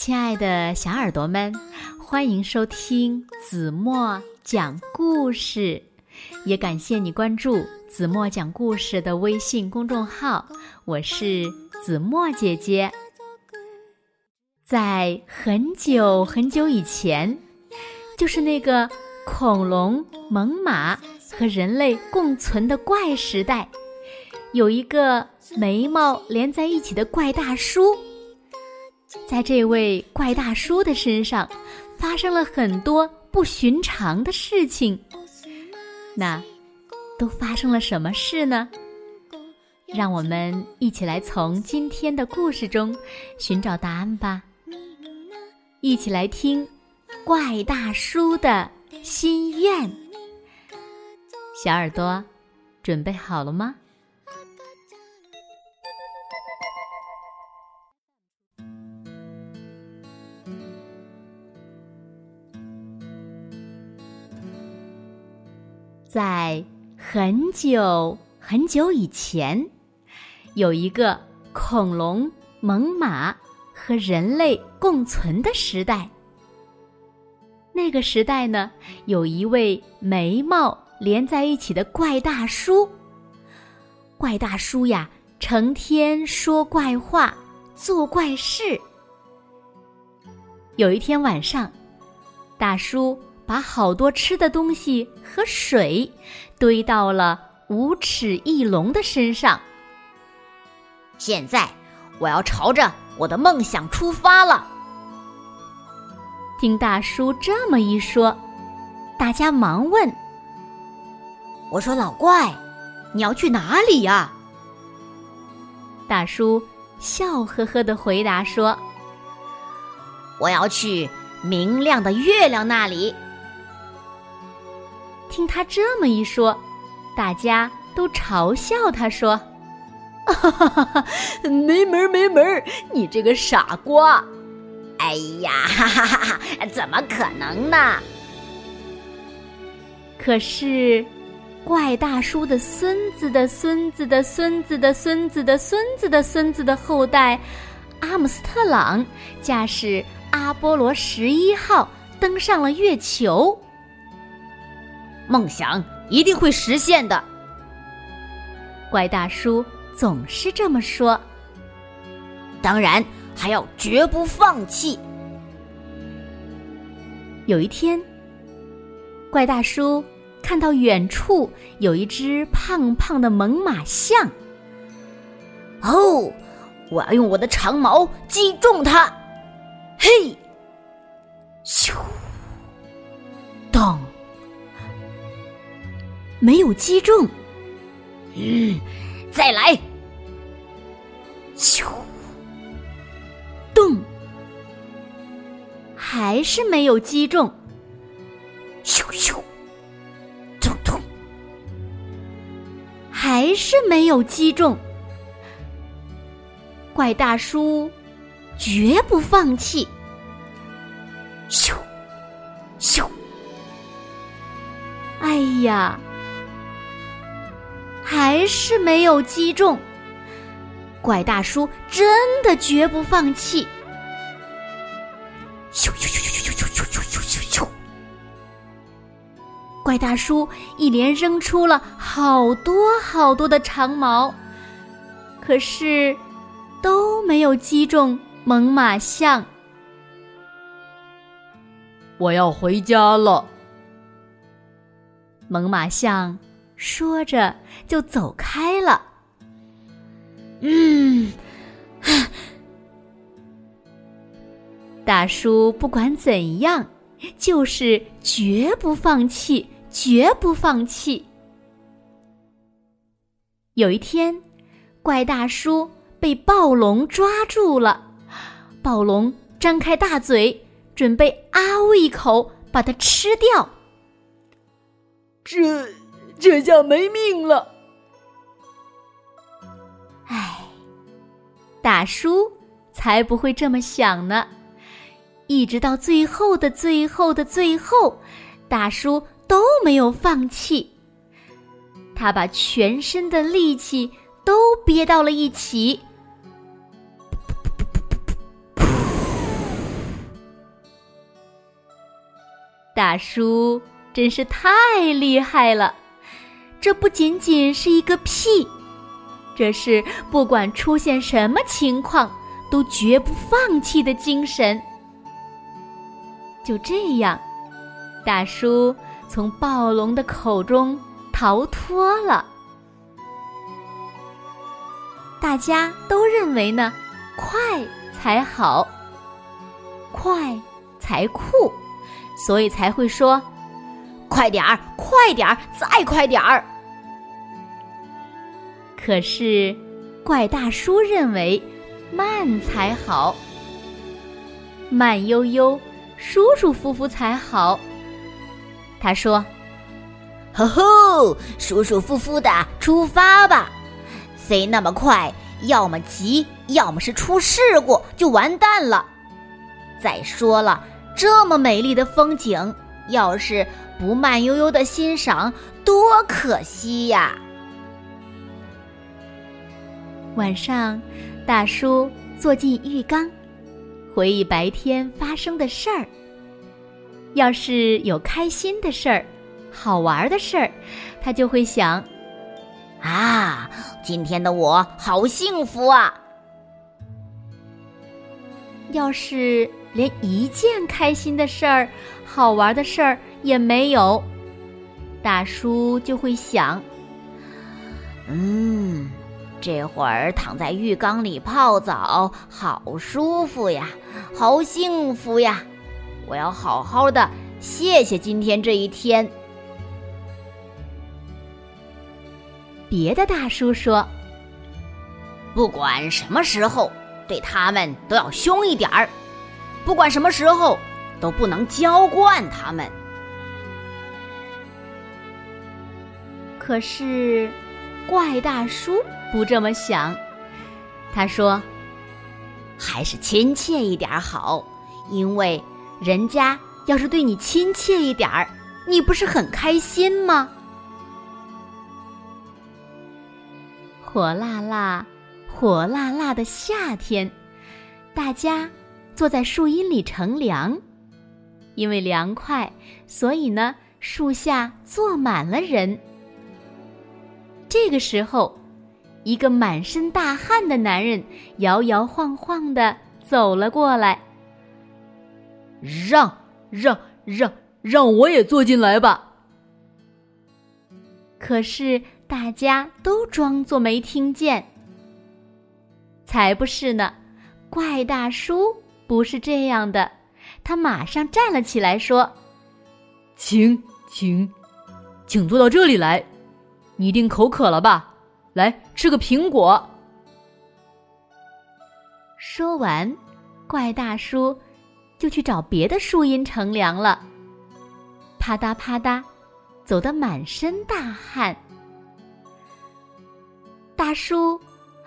亲爱的小耳朵们，欢迎收听子墨讲故事，也感谢你关注子墨讲故事的微信公众号。我是子墨姐姐。在很久很久以前，就是那个恐龙、猛犸和人类共存的怪时代，有一个眉毛连在一起的怪大叔。在这位怪大叔的身上，发生了很多不寻常的事情。那都发生了什么事呢？让我们一起来从今天的故事中寻找答案吧。一起来听怪大叔的心愿。小耳朵，准备好了吗？在很久很久以前，有一个恐龙、猛犸和人类共存的时代。那个时代呢，有一位眉毛连在一起的怪大叔。怪大叔呀，成天说怪话，做怪事。有一天晚上，大叔。把好多吃的东西和水堆到了无齿翼龙的身上。现在我要朝着我的梦想出发了。听大叔这么一说，大家忙问：“我说老怪，你要去哪里呀？”大叔笑呵呵的回答说：“我要去明亮的月亮那里。”听他这么一说，大家都嘲笑他说：“哈哈哈，没门没门，你这个傻瓜！”哎呀，哈哈哈哈，怎么可能呢？可是，怪大叔的孙子的孙子的孙子的孙子的孙子的孙子的后代阿姆斯特朗驾驶阿波罗十一号登上了月球。梦想一定会实现的，怪大叔总是这么说。当然还要绝不放弃。有一天，怪大叔看到远处有一只胖胖的猛犸象。哦，我要用我的长矛击中它！嘿，咻，没有击中，嗯，再来，咻，动，还是没有击中，咻咻，咚咚，还是没有击中。怪大叔绝不放弃，咻，咻，哎呀！还是没有击中，怪大叔真的绝不放弃。咻咻咻咻咻咻咻咻咻咻！怪大叔一连扔出了好多好多的长矛，可是都没有击中猛犸象。我要回家了，猛犸象。说着，就走开了。嗯，大叔不管怎样，就是绝不放弃，绝不放弃。有一天，怪大叔被暴龙抓住了，暴龙张开大嘴，准备啊呜一口把它吃掉。这。这下没命了。哎。大叔才不会这么想呢，一直到最后的最后的最后，大叔都没有放弃。他把全身的力气都憋到了一起。大叔真是太厉害了。这不仅仅是一个屁，这是不管出现什么情况都绝不放弃的精神。就这样，大叔从暴龙的口中逃脱了。大家都认为呢，快才好，快才酷，所以才会说：“快点儿，快点儿，再快点儿。”可是，怪大叔认为慢才好，慢悠悠、舒舒服服才好。他说：“吼吼，舒舒服服的出发吧。”飞那么快，要么急，要么是出事故，就完蛋了。再说了，这么美丽的风景，要是不慢悠悠的欣赏，多可惜呀！晚上，大叔坐进浴缸，回忆白天发生的事儿。要是有开心的事儿、好玩的事儿，他就会想。啊，今天的我好幸福啊！要是连一件开心的事儿、好玩的事儿也没有，大叔就会想：嗯，这会儿躺在浴缸里泡澡，好舒服呀，好幸福呀！我要好好的谢谢今天这一天。别的大叔说：“不管什么时候，对他们都要凶一点儿；不管什么时候，都不能娇惯他们。”可是，怪大叔不这么想。他说：“还是亲切一点好，因为人家要是对你亲切一点儿，你不是很开心吗？”火辣辣、火辣辣的夏天，大家坐在树荫里乘凉。因为凉快，所以呢，树下坐满了人。这个时候，一个满身大汗的男人摇摇晃晃的走了过来。让让让，让我也坐进来吧。可是。大家都装作没听见。才不是呢！怪大叔不是这样的，他马上站了起来，说：“请，请，请坐到这里来。你一定口渴了吧？来吃个苹果。”说完，怪大叔就去找别的树荫乘凉了。啪嗒啪嗒，走得满身大汗。大叔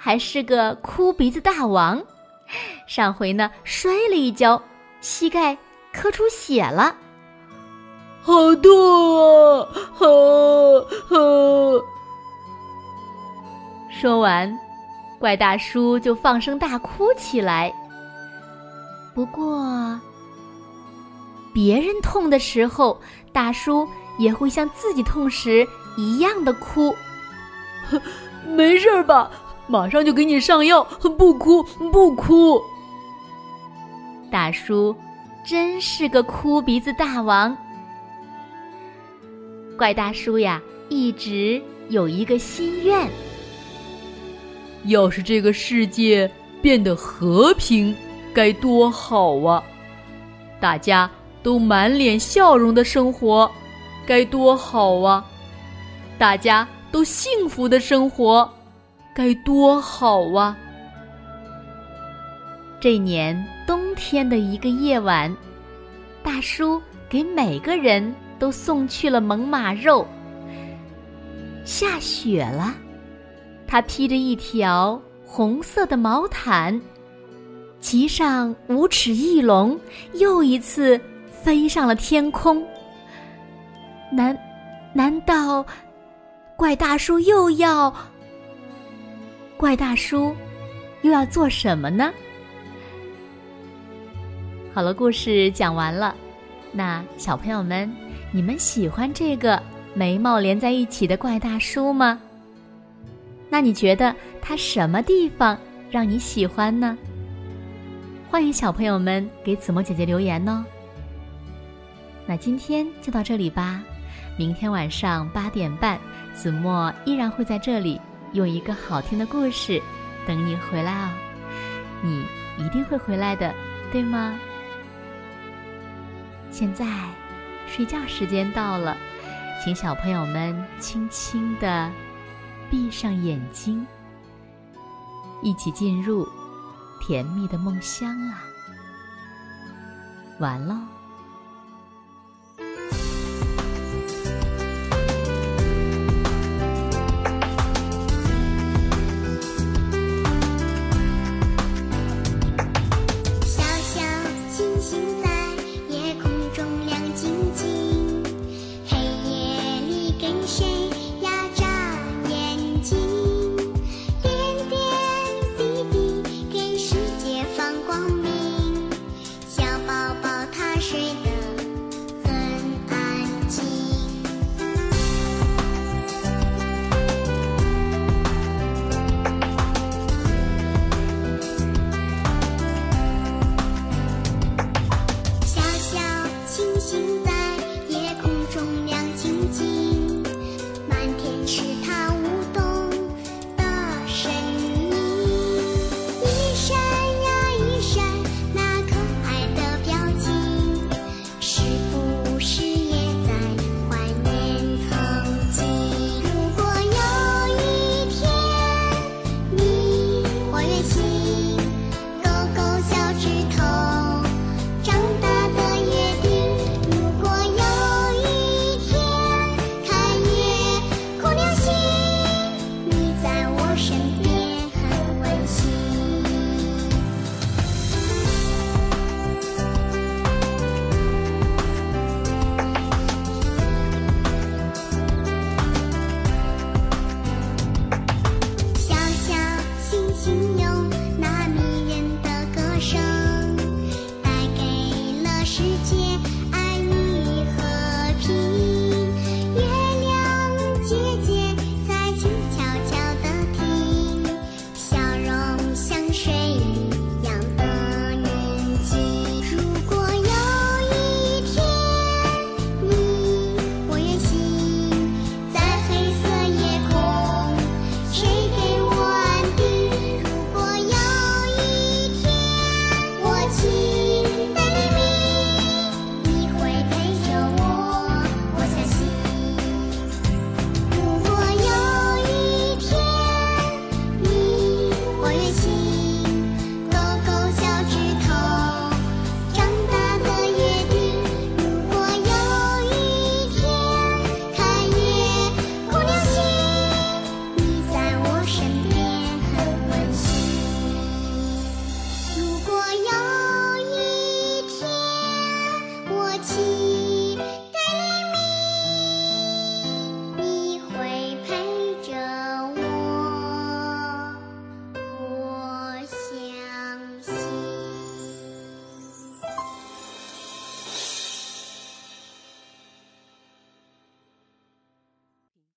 还是个哭鼻子大王，上回呢摔了一跤，膝盖磕出血了，好痛啊！啊啊！说完，怪大叔就放声大哭起来。不过，别人痛的时候，大叔也会像自己痛时一样的哭。没事吧？马上就给你上药，不哭不哭。大叔真是个哭鼻子大王。怪大叔呀，一直有一个心愿：要是这个世界变得和平，该多好啊！大家都满脸笑容的生活，该多好啊！大家。都幸福的生活，该多好啊！这年冬天的一个夜晚，大叔给每个人都送去了猛犸肉。下雪了，他披着一条红色的毛毯，骑上五尺翼龙，又一次飞上了天空。难，难道？怪大叔又要，怪大叔又要做什么呢？好了，故事讲完了。那小朋友们，你们喜欢这个眉毛连在一起的怪大叔吗？那你觉得他什么地方让你喜欢呢？欢迎小朋友们给子墨姐姐留言哦。那今天就到这里吧，明天晚上八点半，子墨依然会在这里用一个好听的故事等你回来哦。你一定会回来的，对吗？现在，睡觉时间到了，请小朋友们轻轻的闭上眼睛，一起进入甜蜜的梦乡啊！完喽。